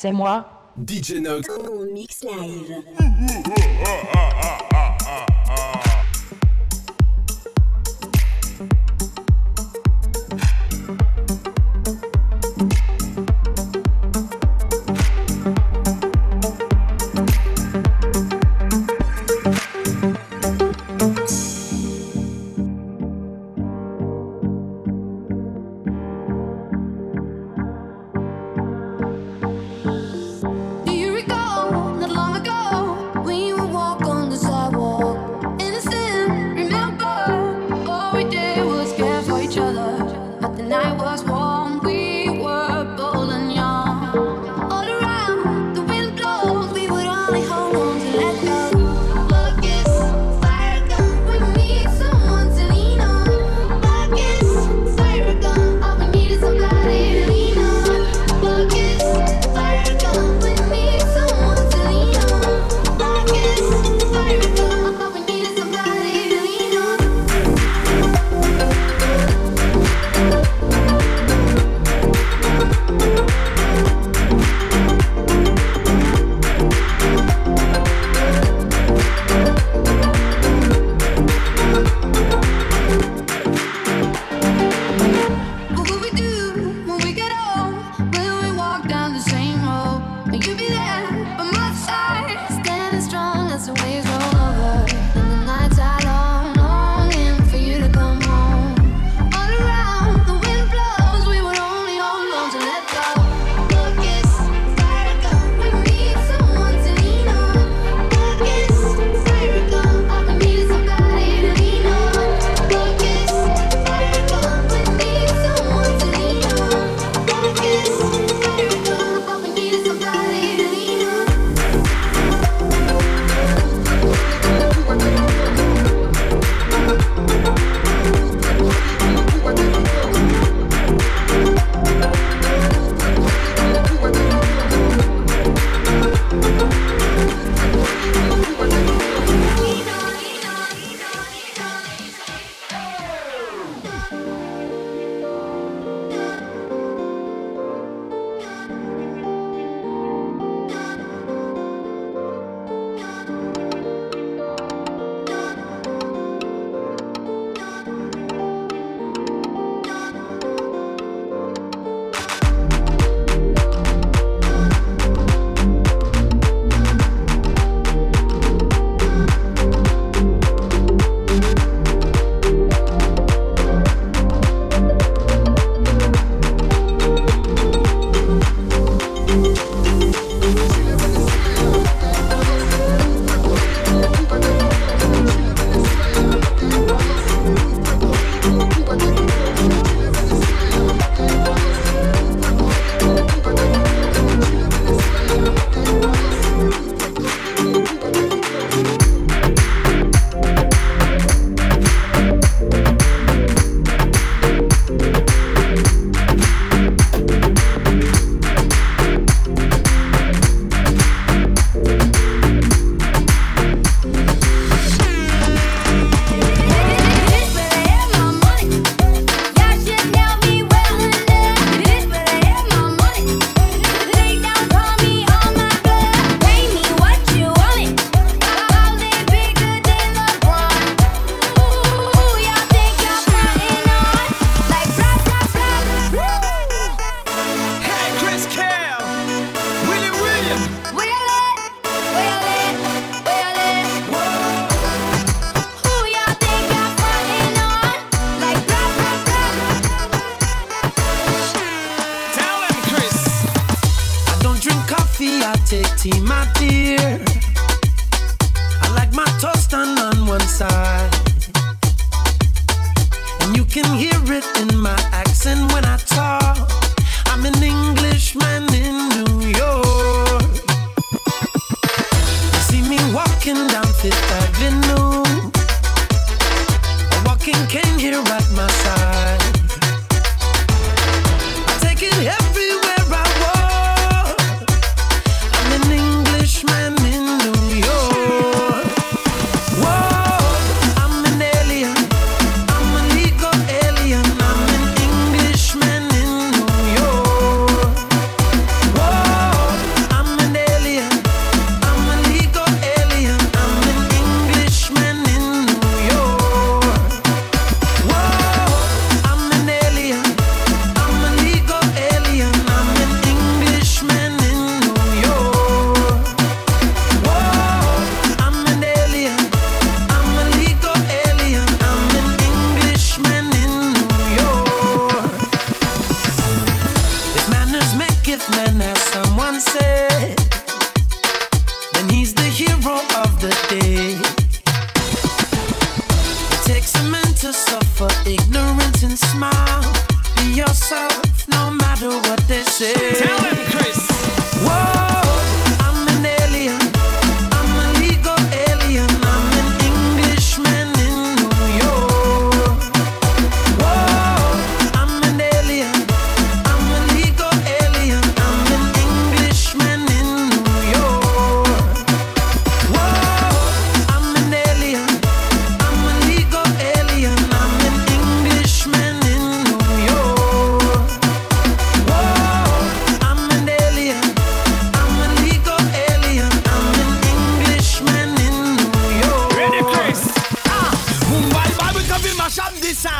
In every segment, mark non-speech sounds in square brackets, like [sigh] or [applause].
c'est moi. DJ Nox. Mix live. [laughs]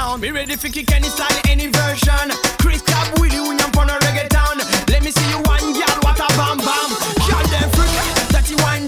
sound. Me ready for kick any style, any version. Chris Cap, Willie William, on a Reggaeton. Let me see you one girl, what a bam bam. Girl, them freak, dirty wine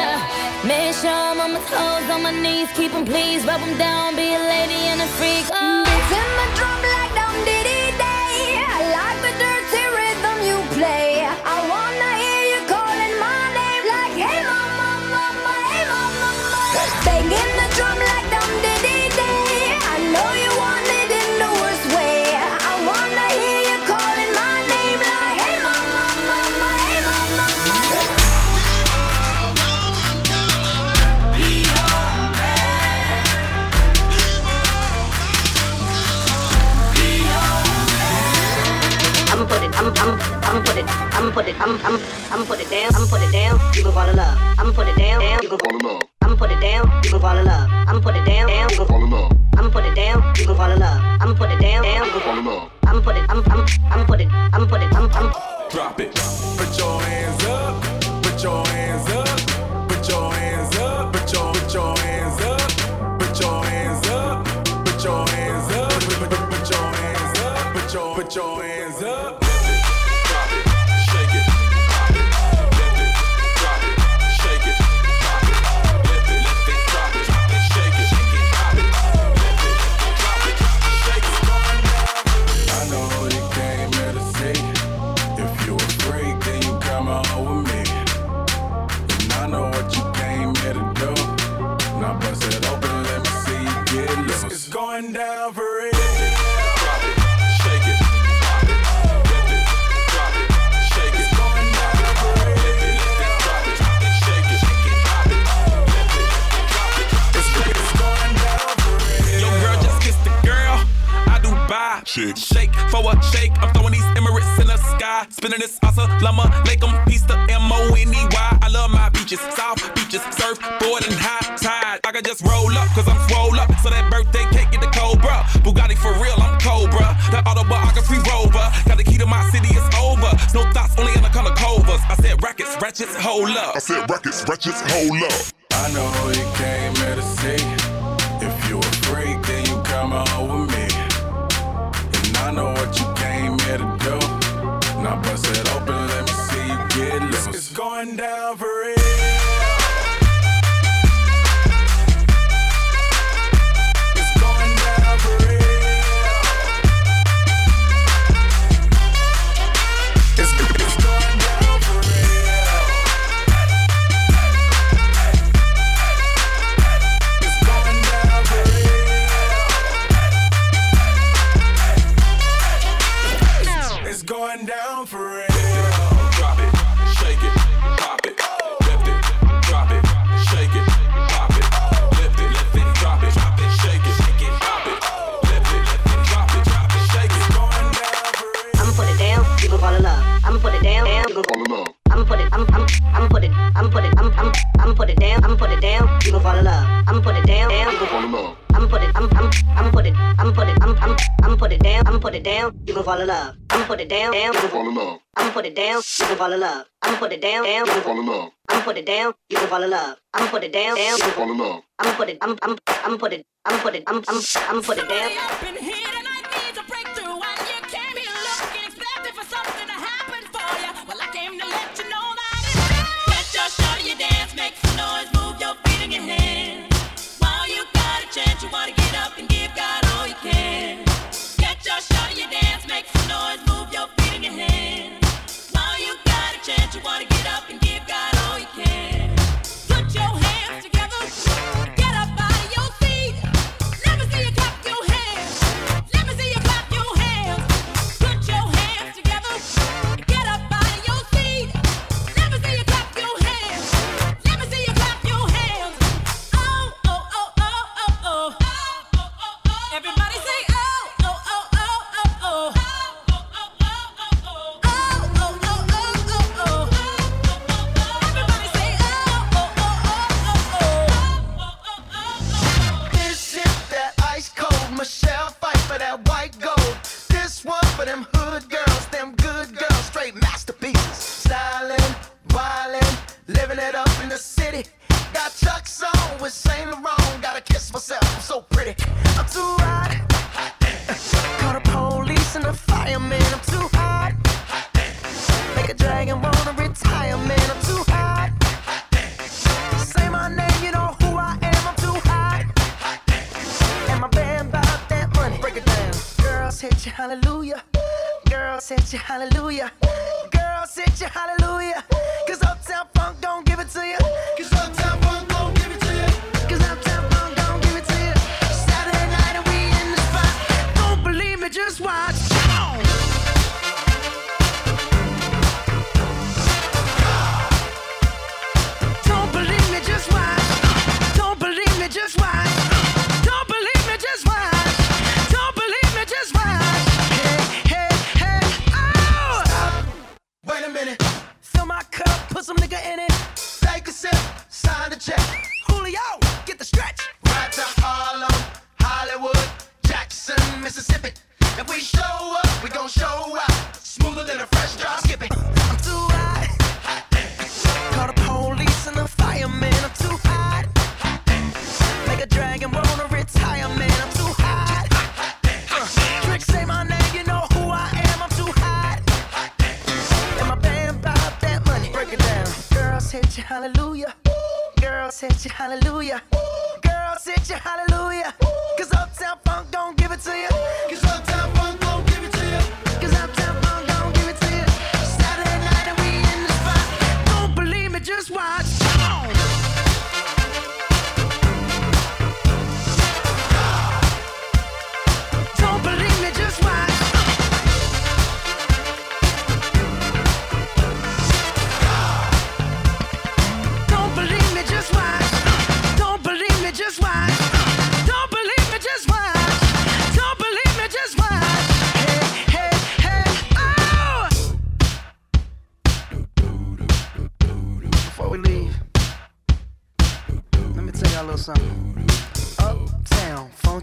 I'm on my toes, on my knees, keep him please, rub him down, be a lady and a freak. Oh. Beats in my drum like dum diddy I'ma put it, I'ma, I'ma, I'ma put it down, I'ma put it down, you gon' fall in love. I'ma put it down, down, you gon' fall in love. I'ma put it down, you gon' fall in love. I'ma put it down, down, you gon' fall in love. I'ma put it down, you gon' fall in love. I'ma put it down, down, you gon' fall in love. I'ma put it, I'ma, I'ma, I'ma put it, I'ma put it, I'ma, I'ma. Drop it. Put your hands up. Put your hands up. Put your hands up. Put your put your hands up. Put your hands up. Put your hands up. Put your hands up. Put your put your hands buy. Shake. Shake for a shake. I'm throwing these Emirates in the sky. Spinning this Assalamu alaikum. Peace to M-O-N-E-Y. I love my beaches. South beaches. Surfboard and high tide. I can just roll up cause I'm swole up. So that birthday cake get the Cobra. Bugatti for real, I'm Cobra. That autobiography rover. Got the key to my city, it's over. No thoughts, only in the color covers. I said rackets, ratchets, hold up. I said rackets, ratchets, hold up. I know you came here to see. If you a freak, then you come on Now bust it open, let me see you get loose. It's going down for real. Fall in love. I'ma put it down, down, you gon' Fall in love. I'ma put it down, you gon' fall in love. I'ma put it down, down, you gon' Fall in love. I'ma put it down, you gon' fall in love. I'ma put it down, down, Fall in love. I'ma put it, I'm, I'm, I'ma put it, I'ma put it, I'm, I'm, I'ma put it down. hallelujah.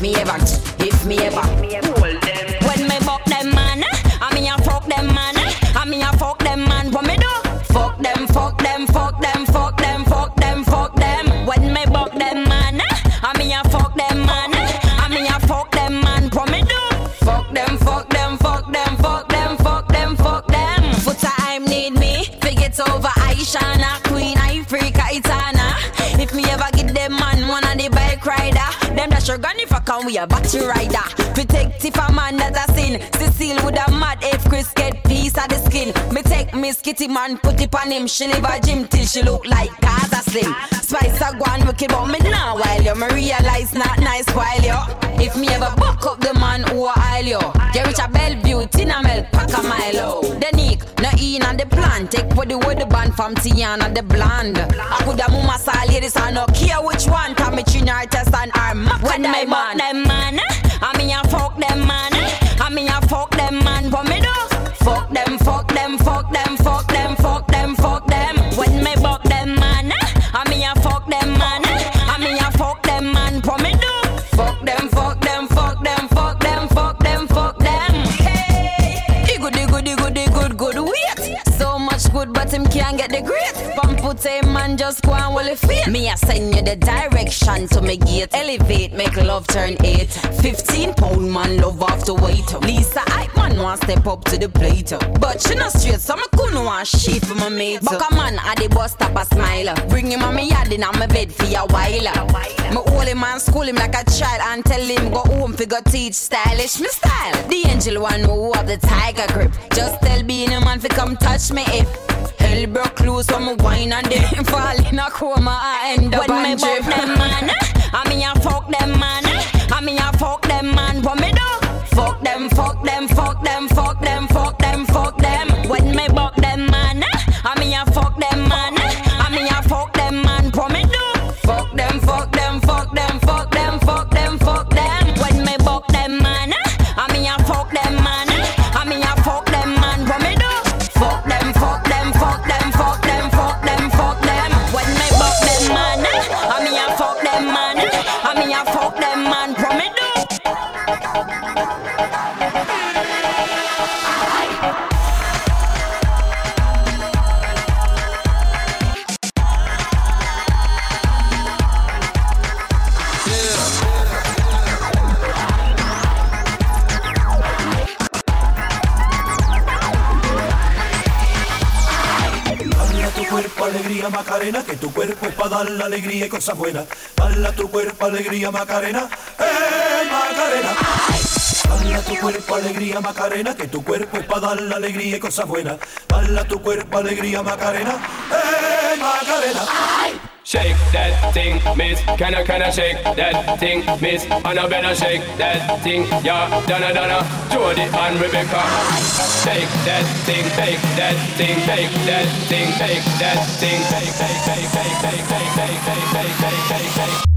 me ever, if me ever. When gone if I come we a battery rider. Protect if a man that a sin, Cecile with a mad if Chris get piece of the skin. Me take Miss Kitty man, put it on him, she live a gym till she look like Gaza Slim. Spice a go and wicked, but me now while you, me realize not nice while you. If me ever buck up the man who a aisle you, you reach a Bellevue, Tina Mel, pack a mile. Oh. The Nick, no in on the plan, take for the word the band from Tiana the blonde. I could have mama saw ladies, I no care which one, come me chin artist and mac when me buck them man, eh? I mean I fuck them man, eh? I mean I fuck them man, what me do? Fuck them, fuck them, fuck them, fuck them, fuck them. When me buck them man, I mean I fuck them man, I mean I fuck them man, what me do? Fuck them, fuck them, fuck them, fuck them, fuck them, fuck them. Hey, the good, the good, the good, the good, good. Wait, so much good, but him can't get the great. Pump put a man just go Me I send you the direction to me gate. Elevate, make love turn eight. Fifteen pound man love off to wait. Lisa I man want step up to the plate. But she not straight, so me couldn't want she for my mate. But a man at the bus stop a smile. Bring him on me yard in on my bed for a while. Me hold him and school him like a child and tell him go home fi go teach stylish me style. The angel one who have the tiger grip. Just tell being a man fi come touch me if. Hell broke loose when me wine and then [laughs] fall in a coma I end up when me buck them man. I mean I fuck them man. I mean I fuck them man. What me do? Fuck them, fuck them, fuck them, fuck them, fuck them, fuck them. When me buck them man. I mean I fuck them man. Macarena, que tu cuerpo es para dar la alegría y cosas buenas. Bala tu cuerpo alegría Macarena, eh Macarena. Bala tu cuerpo alegría Macarena, que tu cuerpo es para dar la alegría y cosas buenas. Bala tu cuerpo alegría Macarena, eh Macarena. shake that thing, miss. Can I, can I shake that thing, miss? And I better shake that thing, yeah. Donna, Donna, Jody and Rebecca. Shake that thing, shake that thing, shake that thing, shake that thing, shake, shake, shake, shake, shake, shake, shake, shake, shake, shake.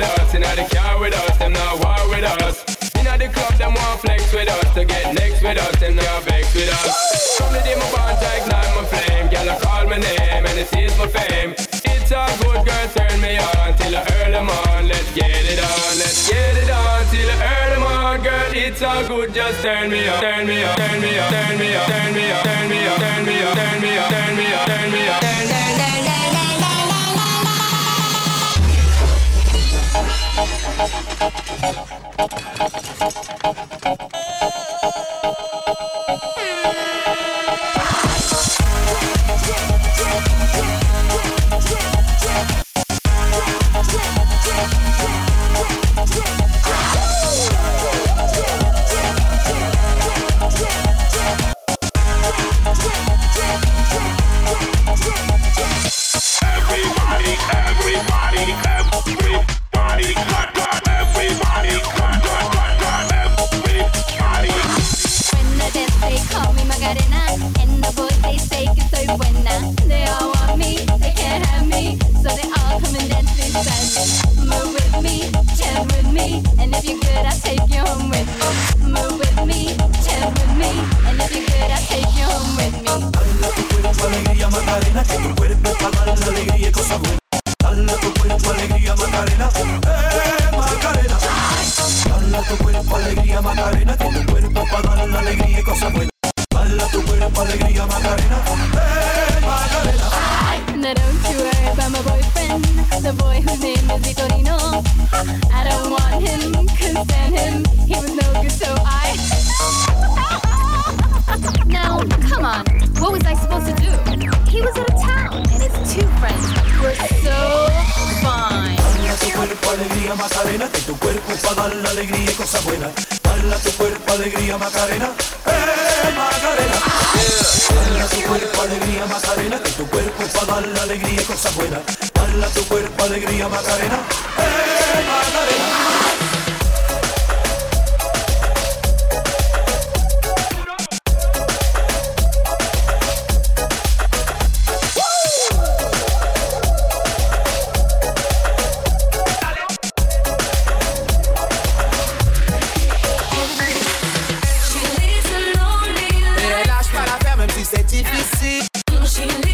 with us, inna the car with us, them not war with us. Inna the club, them want flex with us, to get next with us, them not vex with us. Only them want to ignite my flame, girl I call my name and it is my fame. It's a good, girl, turn me on till I earn them on. Let's get it on, let's get it on till I earn them on, girl. It's all good, just turn me on, turn me on, turn me on, turn me on, turn me on, turn me on, turn me on, turn me on, turn me on, turn me on, turn me on. Thank you. artificielle.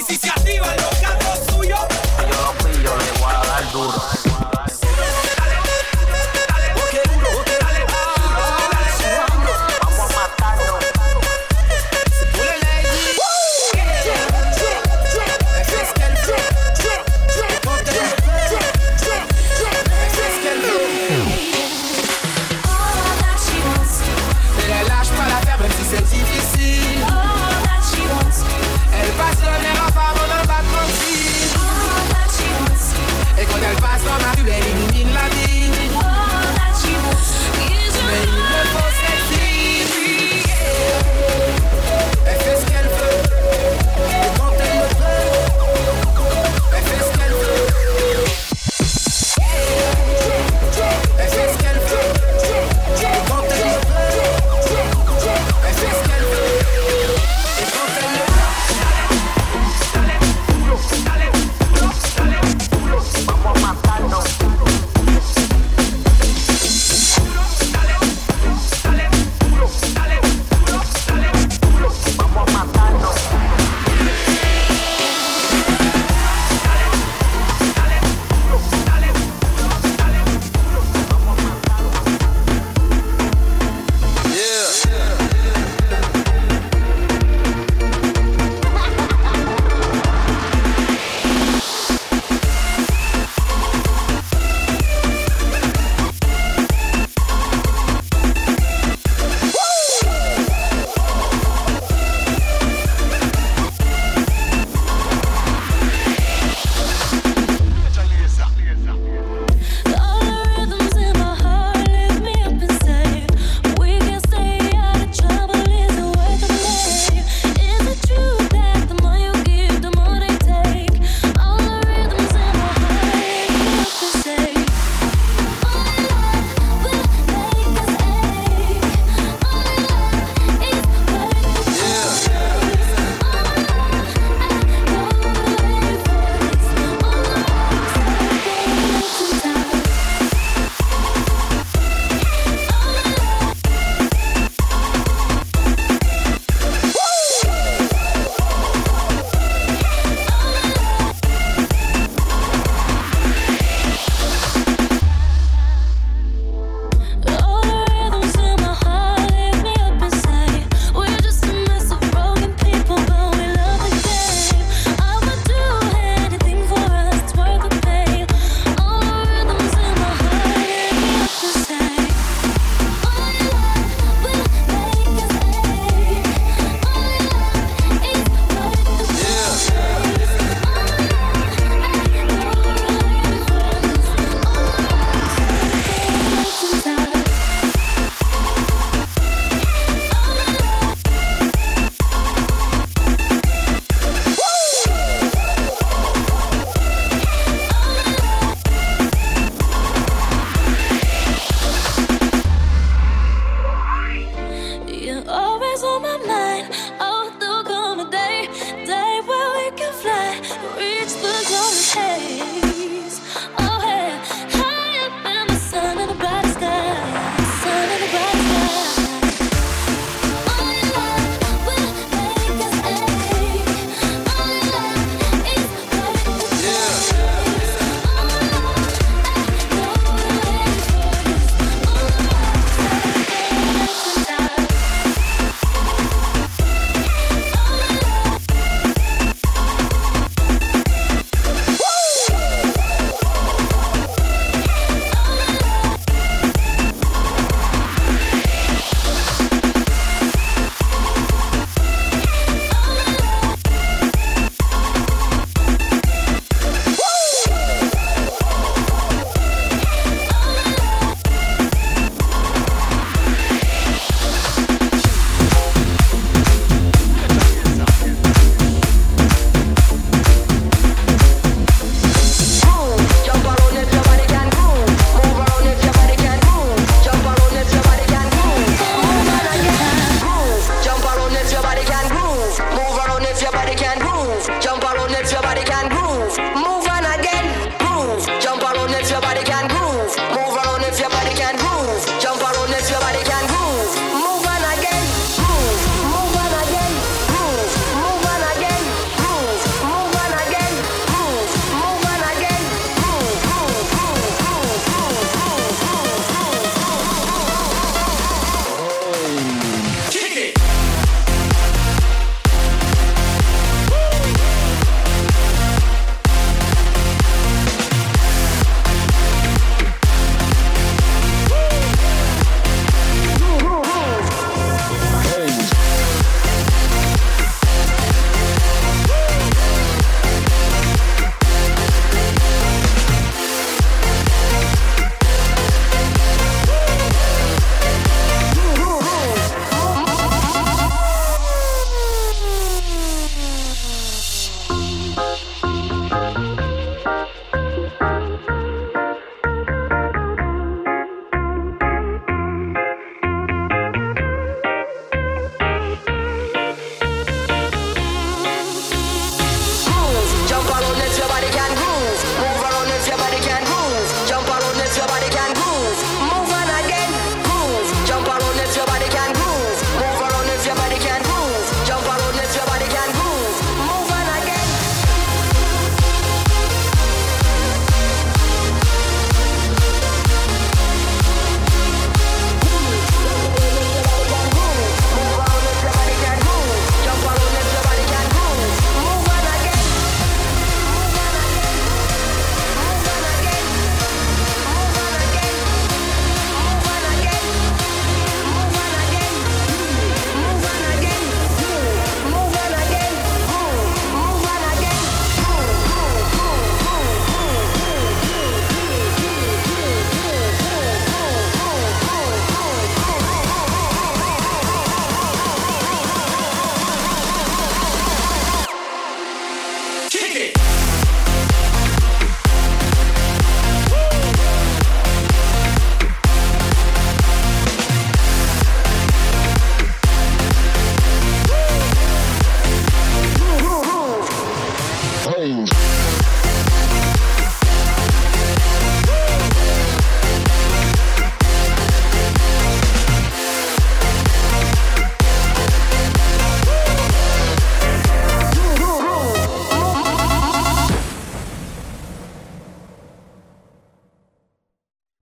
y si se activan